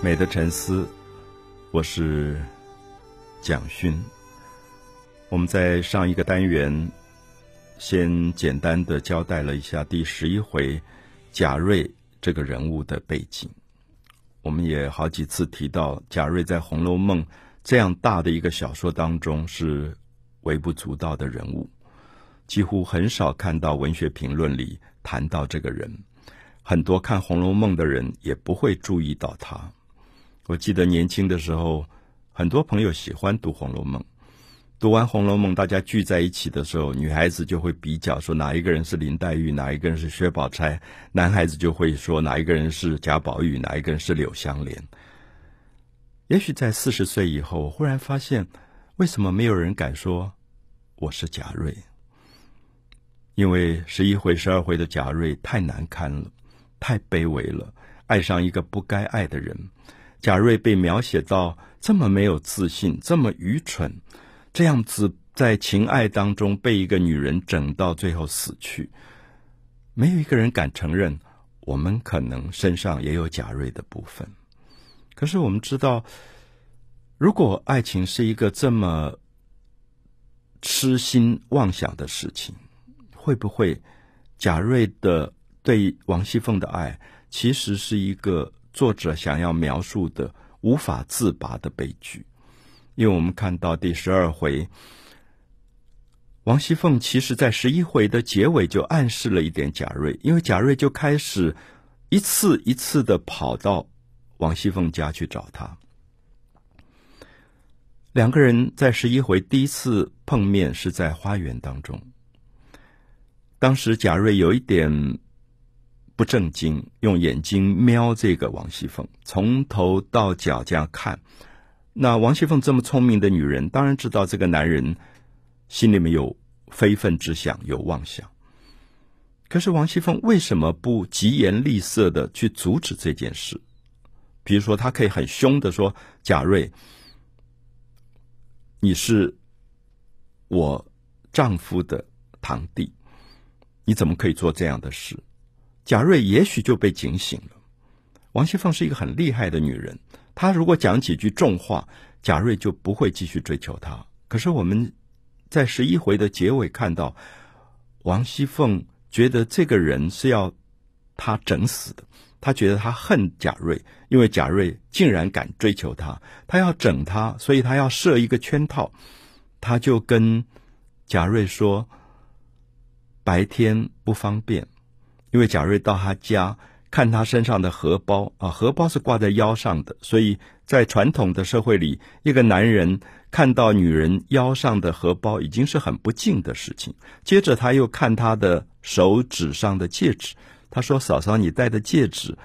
美的沉思，我是蒋勋。我们在上一个单元先简单的交代了一下第十一回贾瑞这个人物的背景。我们也好几次提到贾瑞在《红楼梦》这样大的一个小说当中是微不足道的人物，几乎很少看到文学评论里谈到这个人。很多看《红楼梦》的人也不会注意到他。我记得年轻的时候，很多朋友喜欢读《红楼梦》。读完《红楼梦》，大家聚在一起的时候，女孩子就会比较说哪一个人是林黛玉，哪一个人是薛宝钗；男孩子就会说哪一个人是贾宝玉，哪一个人是柳湘莲。也许在四十岁以后，忽然发现，为什么没有人敢说我是贾瑞？因为十一回、十二回的贾瑞太难堪了，太卑微了，爱上一个不该爱的人。贾瑞被描写到这么没有自信，这么愚蠢，这样子在情爱当中被一个女人整到最后死去，没有一个人敢承认我们可能身上也有贾瑞的部分。可是我们知道，如果爱情是一个这么痴心妄想的事情，会不会贾瑞的对王熙凤的爱其实是一个？作者想要描述的无法自拔的悲剧，因为我们看到第十二回，王熙凤其实在十一回的结尾就暗示了一点贾瑞，因为贾瑞就开始一次一次的跑到王熙凤家去找他。两个人在十一回第一次碰面是在花园当中，当时贾瑞有一点。不正经，用眼睛瞄这个王熙凤，从头到脚这样看。那王熙凤这么聪明的女人，当然知道这个男人心里面有非分之想，有妄想。可是王熙凤为什么不疾言厉色的去阻止这件事？比如说，她可以很凶的说：“贾瑞，你是我丈夫的堂弟，你怎么可以做这样的事？”贾瑞也许就被警醒了。王熙凤是一个很厉害的女人，她如果讲几句重话，贾瑞就不会继续追求她。可是我们在十一回的结尾看到，王熙凤觉得这个人是要他整死的，她觉得她恨贾瑞，因为贾瑞竟然敢追求她，她要整他，所以她要设一个圈套。她就跟贾瑞说：“白天不方便。”因为贾瑞到他家看他身上的荷包啊，荷包是挂在腰上的，所以在传统的社会里，一个男人看到女人腰上的荷包已经是很不敬的事情。接着他又看他的手指上的戒指，他说：“嫂嫂，你戴的戒指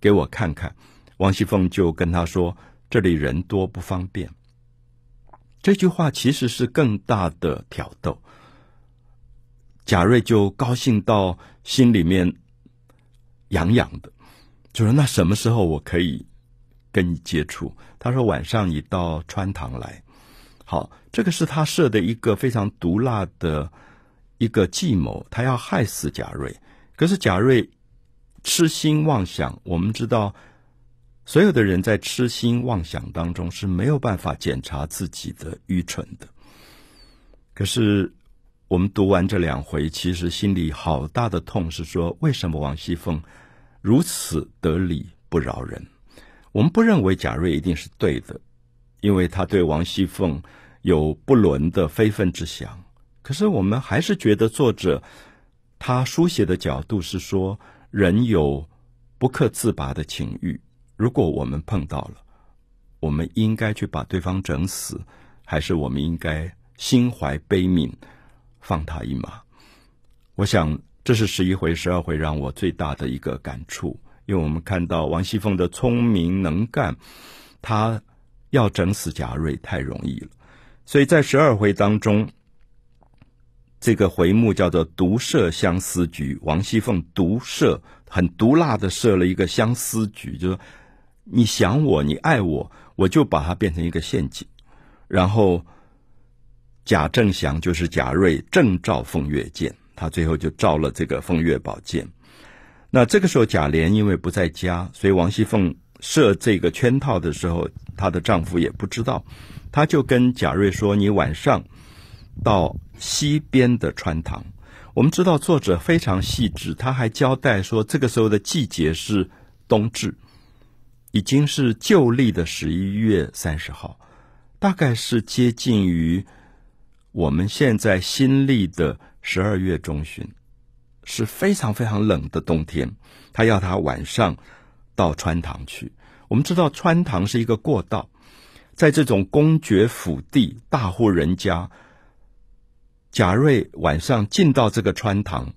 给我看看。”王熙凤就跟他说：“这里人多不方便。”这句话其实是更大的挑逗。贾瑞就高兴到心里面痒痒的，就说：“那什么时候我可以跟你接触？”他说：“晚上你到穿堂来。”好，这个是他设的一个非常毒辣的一个计谋，他要害死贾瑞。可是贾瑞痴心妄想，我们知道，所有的人在痴心妄想当中是没有办法检查自己的愚蠢的。可是。我们读完这两回，其实心里好大的痛，是说为什么王熙凤如此得理不饶人？我们不认为贾瑞一定是对的，因为他对王熙凤有不伦的非分之想。可是我们还是觉得作者他书写的角度是说，人有不可自拔的情欲，如果我们碰到了，我们应该去把对方整死，还是我们应该心怀悲悯？放他一马，我想这是十一回、十二回让我最大的一个感触，因为我们看到王熙凤的聪明能干，她要整死贾瑞太容易了，所以在十二回当中，这个回目叫做“毒设相思局”，王熙凤毒设很毒辣的设了一个相思局，就说你想我，你爱我，我就把它变成一个陷阱，然后。贾政祥就是贾瑞正照凤月剑，他最后就照了这个凤月宝剑。那这个时候贾琏因为不在家，所以王熙凤设这个圈套的时候，她的丈夫也不知道，她就跟贾瑞说：“你晚上到西边的穿堂。”我们知道作者非常细致，他还交代说，这个时候的季节是冬至，已经是旧历的十一月三十号，大概是接近于我们现在新历的十二月中旬，是非常非常冷的冬天。他要他晚上到穿堂去。我们知道穿堂是一个过道，在这种公爵府地、大户人家。贾瑞晚上进到这个穿堂，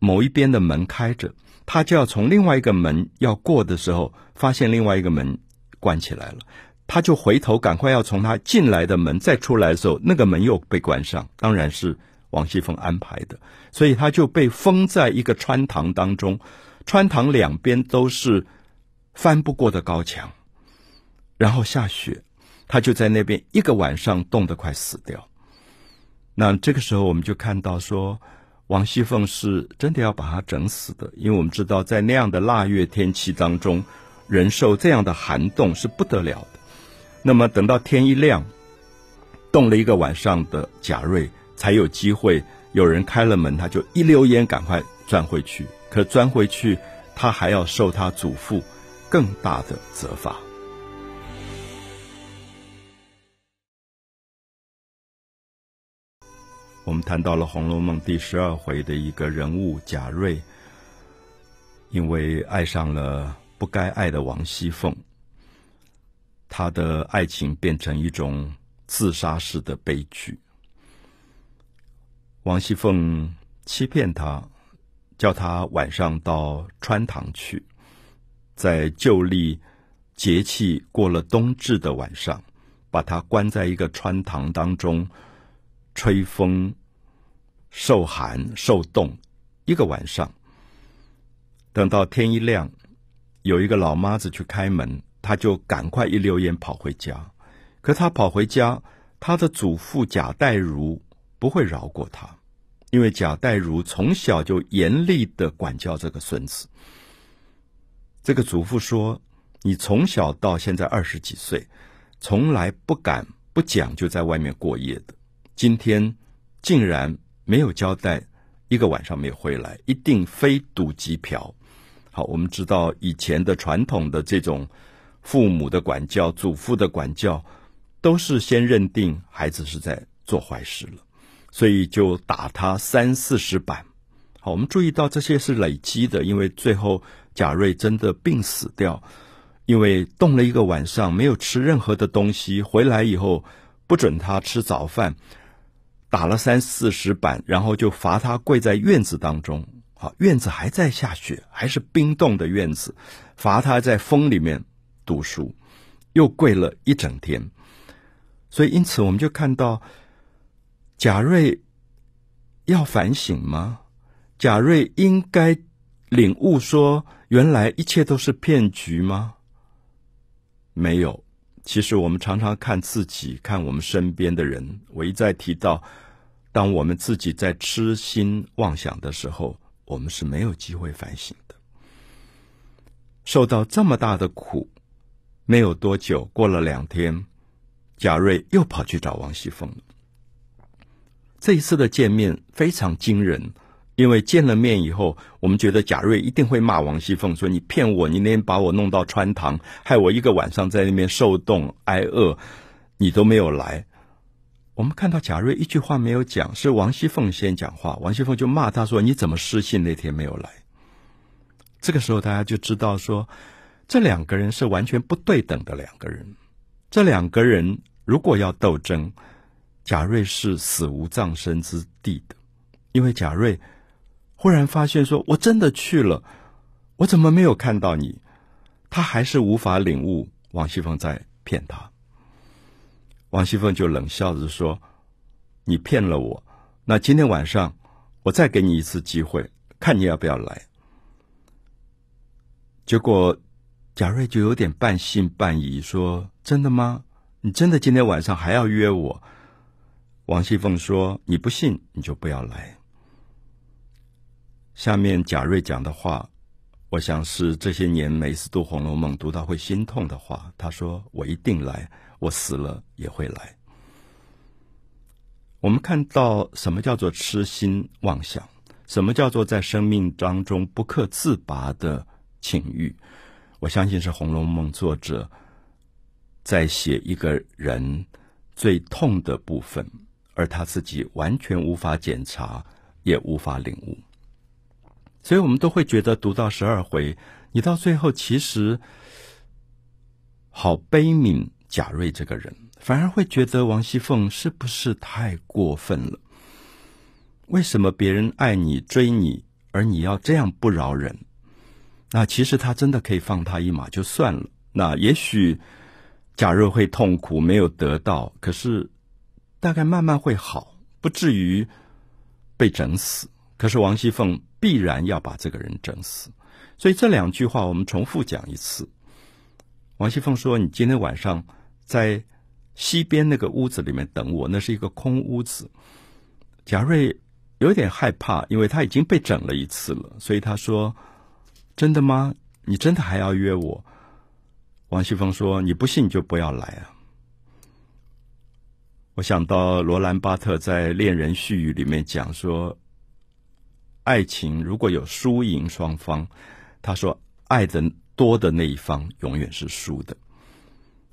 某一边的门开着，他就要从另外一个门要过的时候，发现另外一个门关起来了，他就回头赶快要从他进来的门再出来的时候，那个门又被关上，当然是王熙凤安排的，所以他就被封在一个穿堂当中，穿堂两边都是翻不过的高墙，然后下雪，他就在那边一个晚上冻得快死掉。那这个时候，我们就看到说，王熙凤是真的要把他整死的，因为我们知道，在那样的腊月天气当中，人受这样的寒冻是不得了。那么等到天一亮，冻了一个晚上的贾瑞才有机会，有人开了门，他就一溜烟赶快钻回去。可钻回去，他还要受他祖父更大的责罚。我们谈到了《红楼梦》第十二回的一个人物贾瑞，因为爱上了不该爱的王熙凤，他的爱情变成一种自杀式的悲剧。王熙凤欺骗他，叫他晚上到穿堂去，在旧历节气过了冬至的晚上，把他关在一个穿堂当中。吹风、受寒、受冻，一个晚上。等到天一亮，有一个老妈子去开门，他就赶快一溜烟跑回家。可他跑回家，他的祖父贾代儒不会饶过他，因为贾代儒从小就严厉的管教这个孙子。这个祖父说：“你从小到现在二十几岁，从来不敢不讲就在外面过夜的。”今天竟然没有交代，一个晚上没回来，一定非赌即嫖。好，我们知道以前的传统的这种父母的管教、祖父的管教，都是先认定孩子是在做坏事了，所以就打他三四十板。好，我们注意到这些是累积的，因为最后贾瑞真的病死掉，因为冻了一个晚上，没有吃任何的东西，回来以后不准他吃早饭。打了三四十板，然后就罚他跪在院子当中。好，院子还在下雪，还是冰冻的院子，罚他在风里面读书，又跪了一整天。所以，因此我们就看到贾瑞要反省吗？贾瑞应该领悟说，原来一切都是骗局吗？没有。其实我们常常看自己，看我们身边的人。我一再提到，当我们自己在痴心妄想的时候，我们是没有机会反省的。受到这么大的苦，没有多久，过了两天，贾瑞又跑去找王熙凤了。这一次的见面非常惊人。因为见了面以后，我们觉得贾瑞一定会骂王熙凤，说你骗我，你那天把我弄到穿堂，害我一个晚上在那边受冻挨饿，你都没有来。我们看到贾瑞一句话没有讲，是王熙凤先讲话，王熙凤就骂他说：“你怎么失信那天没有来？”这个时候大家就知道说，这两个人是完全不对等的两个人。这两个人如果要斗争，贾瑞是死无葬身之地的，因为贾瑞。忽然发现，说我真的去了，我怎么没有看到你？他还是无法领悟王熙凤在骗他。王熙凤就冷笑着说：“你骗了我，那今天晚上我再给你一次机会，看你要不要来。”结果贾瑞就有点半信半疑，说：“真的吗？你真的今天晚上还要约我？”王熙凤说：“你不信，你就不要来。”下面贾瑞讲的话，我想是这些年每次读《红楼梦》读到会心痛的话。他说：“我一定来，我死了也会来。”我们看到什么叫做痴心妄想？什么叫做在生命当中不可自拔的情欲？我相信是《红楼梦》作者在写一个人最痛的部分，而他自己完全无法检查，也无法领悟。所以我们都会觉得读到十二回，你到最后其实好悲悯贾瑞这个人，反而会觉得王熙凤是不是太过分了？为什么别人爱你追你，而你要这样不饶人？那其实他真的可以放他一马就算了。那也许贾瑞会痛苦没有得到，可是大概慢慢会好，不至于被整死。可是王熙凤。必然要把这个人整死，所以这两句话我们重复讲一次。王熙凤说：“你今天晚上在西边那个屋子里面等我，那是一个空屋子。”贾瑞有点害怕，因为他已经被整了一次了，所以他说：“真的吗？你真的还要约我？”王熙凤说：“你不信就不要来啊！”我想到罗兰巴特在《恋人絮语》里面讲说。爱情如果有输赢双方，他说爱的多的那一方永远是输的。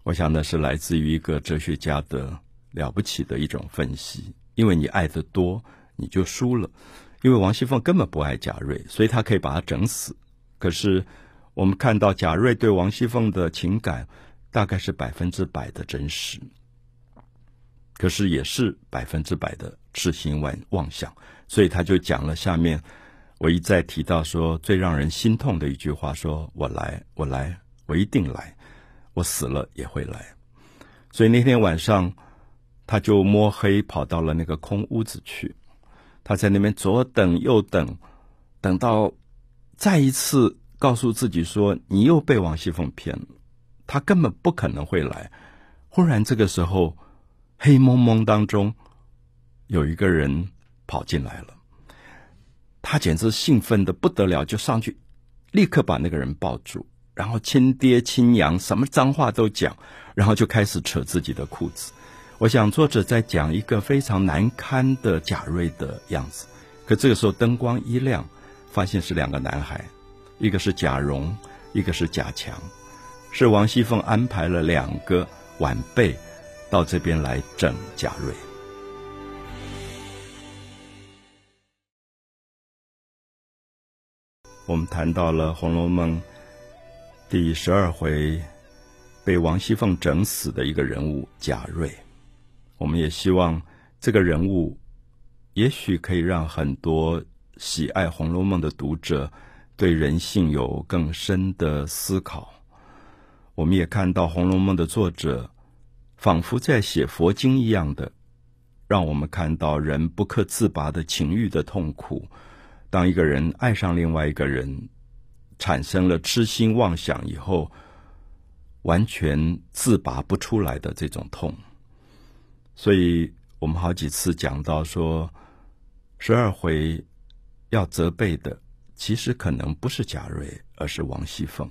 我想那是来自于一个哲学家的了不起的一种分析。因为你爱的多，你就输了。因为王熙凤根本不爱贾瑞，所以他可以把他整死。可是我们看到贾瑞对王熙凤的情感大概是百分之百的真实，可是也是百分之百的痴心妄妄想。所以他就讲了下面我一再提到说最让人心痛的一句话：说我来，我来，我一定来，我死了也会来。所以那天晚上，他就摸黑跑到了那个空屋子去。他在那边左等右等，等到再一次告诉自己说：“你又被王熙凤骗了，他根本不可能会来。”忽然这个时候，黑蒙蒙当中有一个人。跑进来了，他简直兴奋的不得了，就上去，立刻把那个人抱住，然后亲爹亲娘，什么脏话都讲，然后就开始扯自己的裤子。我想作者在讲一个非常难堪的贾瑞的样子。可这个时候灯光一亮，发现是两个男孩，一个是贾蓉，一个是贾强，是王熙凤安排了两个晚辈到这边来整贾瑞。我们谈到了《红楼梦》第十二回被王熙凤整死的一个人物贾瑞，我们也希望这个人物也许可以让很多喜爱《红楼梦》的读者对人性有更深的思考。我们也看到《红楼梦》的作者仿佛在写佛经一样的，让我们看到人不可自拔的情欲的痛苦。当一个人爱上另外一个人，产生了痴心妄想以后，完全自拔不出来的这种痛，所以我们好几次讲到说，十二回要责备的，其实可能不是贾瑞，而是王熙凤，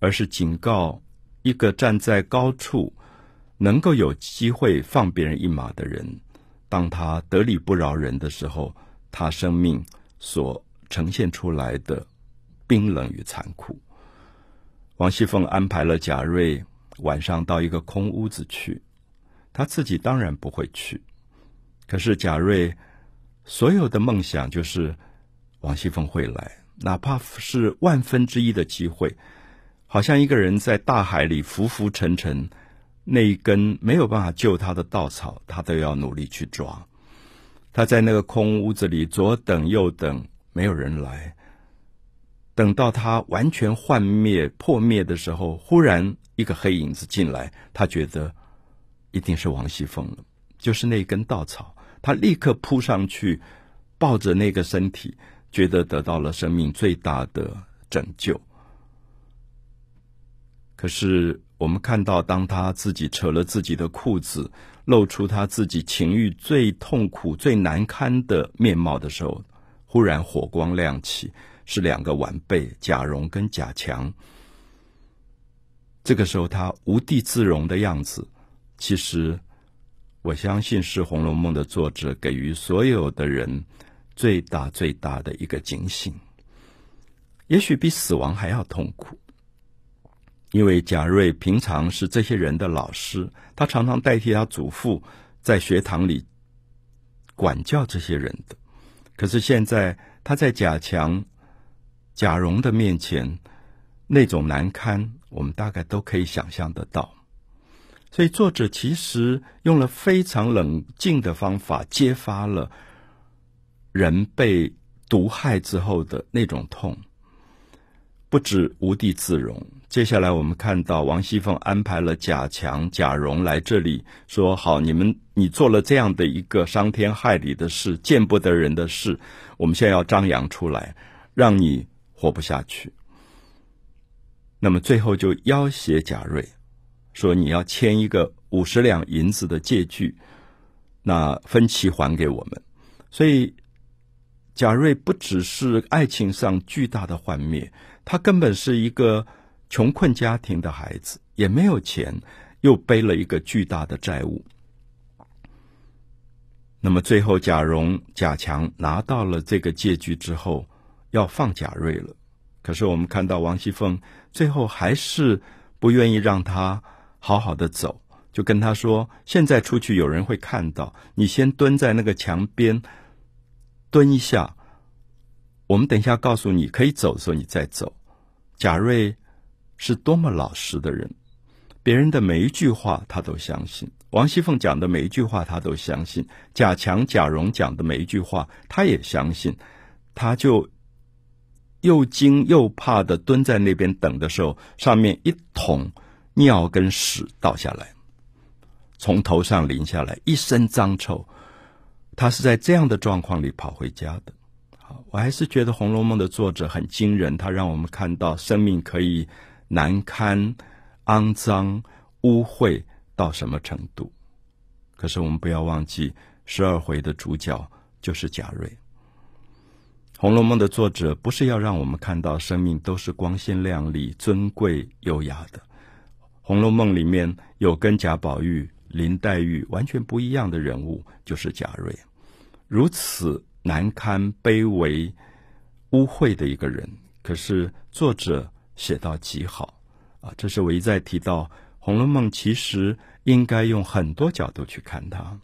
而是警告一个站在高处能够有机会放别人一马的人，当他得理不饶人的时候，他生命。所呈现出来的冰冷与残酷。王熙凤安排了贾瑞晚上到一个空屋子去，他自己当然不会去。可是贾瑞所有的梦想就是王熙凤会来，哪怕是万分之一的机会，好像一个人在大海里浮浮沉沉，那一根没有办法救他的稻草，他都要努力去抓。他在那个空屋子里左等右等，没有人来。等到他完全幻灭破灭的时候，忽然一个黑影子进来，他觉得一定是王熙凤了，就是那根稻草。他立刻扑上去，抱着那个身体，觉得得到了生命最大的拯救。可是我们看到，当他自己扯了自己的裤子。露出他自己情欲最痛苦、最难堪的面貌的时候，忽然火光亮起，是两个晚辈贾蓉跟贾强。这个时候他无地自容的样子，其实我相信是《红楼梦》的作者给予所有的人最大最大的一个警醒。也许比死亡还要痛苦，因为贾瑞平常是这些人的老师，他常常代替他祖父在学堂里管教这些人的。可是现在他在贾强、贾蓉的面前。那种难堪，我们大概都可以想象得到。所以作者其实用了非常冷静的方法，揭发了人被毒害之后的那种痛，不止无地自容。接下来我们看到王熙凤安排了贾强、贾蓉来这里，说：“好，你们你做了这样的一个伤天害理的事、见不得人的事，我们现在要张扬出来，让你活不下去。”那么最后就要挟贾瑞，说你要签一个五十两银子的借据，那分期还给我们。所以贾瑞不只是爱情上巨大的幻灭，他根本是一个穷困家庭的孩子，也没有钱，又背了一个巨大的债务。那么最后贾蓉、贾强拿到了这个借据之后，要放贾瑞了。可是我们看到王熙凤最后还是不愿意让他好好的走，就跟他说：“现在出去有人会看到，你先蹲在那个墙边蹲一下，我们等一下告诉你可以走的时候你再走。”贾瑞是多么老实的人，别人的每一句话他都相信，王熙凤讲的每一句话他都相信，贾强、贾蓉讲的每一句话他也相信，他就。又惊又怕的蹲在那边等的时候，上面一捅尿跟屎倒下来，从头上淋下来，一身脏臭。他是在这样的状况里跑回家的。我还是觉得《红楼梦》的作者很惊人，他让我们看到生命可以难堪、肮脏、污秽到什么程度。可是我们不要忘记，十二回的主角就是贾瑞。《红楼梦》的作者不是要让我们看到生命都是光鲜亮丽、尊贵优雅的，《红楼梦》里面有跟贾宝玉、林黛玉完全不一样的人物，就是贾瑞，如此难堪、卑微、污秽的一个人。可是作者写到极好啊！这是我一再提到，《红楼梦》其实应该用很多角度去看它。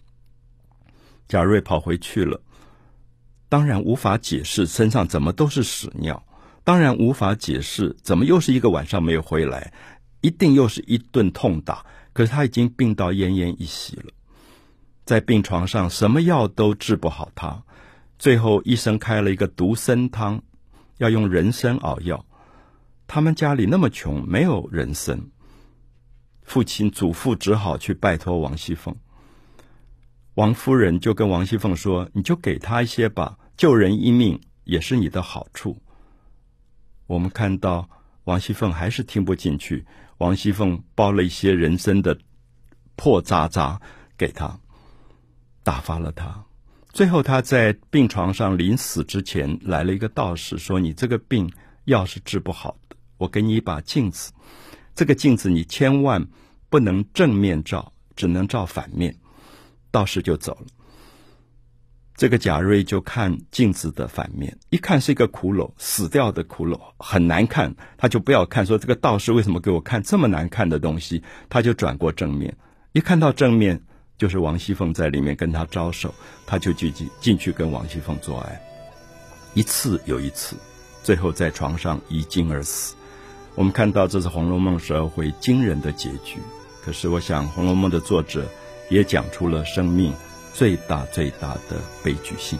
贾瑞跑回去了。当然无法解释身上怎么都是屎尿，当然无法解释怎么又是一个晚上没有回来，一定又是一顿痛打。可是他已经病到奄奄一息了，在病床上什么药都治不好他，最后医生开了一个独参汤，要用人参熬药。他们家里那么穷，没有人参，父亲祖父只好去拜托王熙凤。王夫人就跟王熙凤说：“你就给他一些吧。”救人一命也是你的好处。我们看到王熙凤还是听不进去，王熙凤包了一些人参的破渣渣给他，打发了他。最后他在病床上临死之前，来了一个道士说：“你这个病药是治不好的，我给你一把镜子，这个镜子你千万不能正面照，只能照反面。”道士就走了。这个贾瑞就看镜子的反面，一看是一个骷髅，死掉的骷髅，很难看。他就不要看，说这个道士为什么给我看这么难看的东西？他就转过正面，一看到正面就是王熙凤在里面跟他招手，他就进进进去跟王熙凤做爱，一次又一次，最后在床上遗精而死。我们看到这是《红楼梦》十二回惊人的结局。可是我想，《红楼梦》的作者也讲出了生命。最大最大的悲剧性。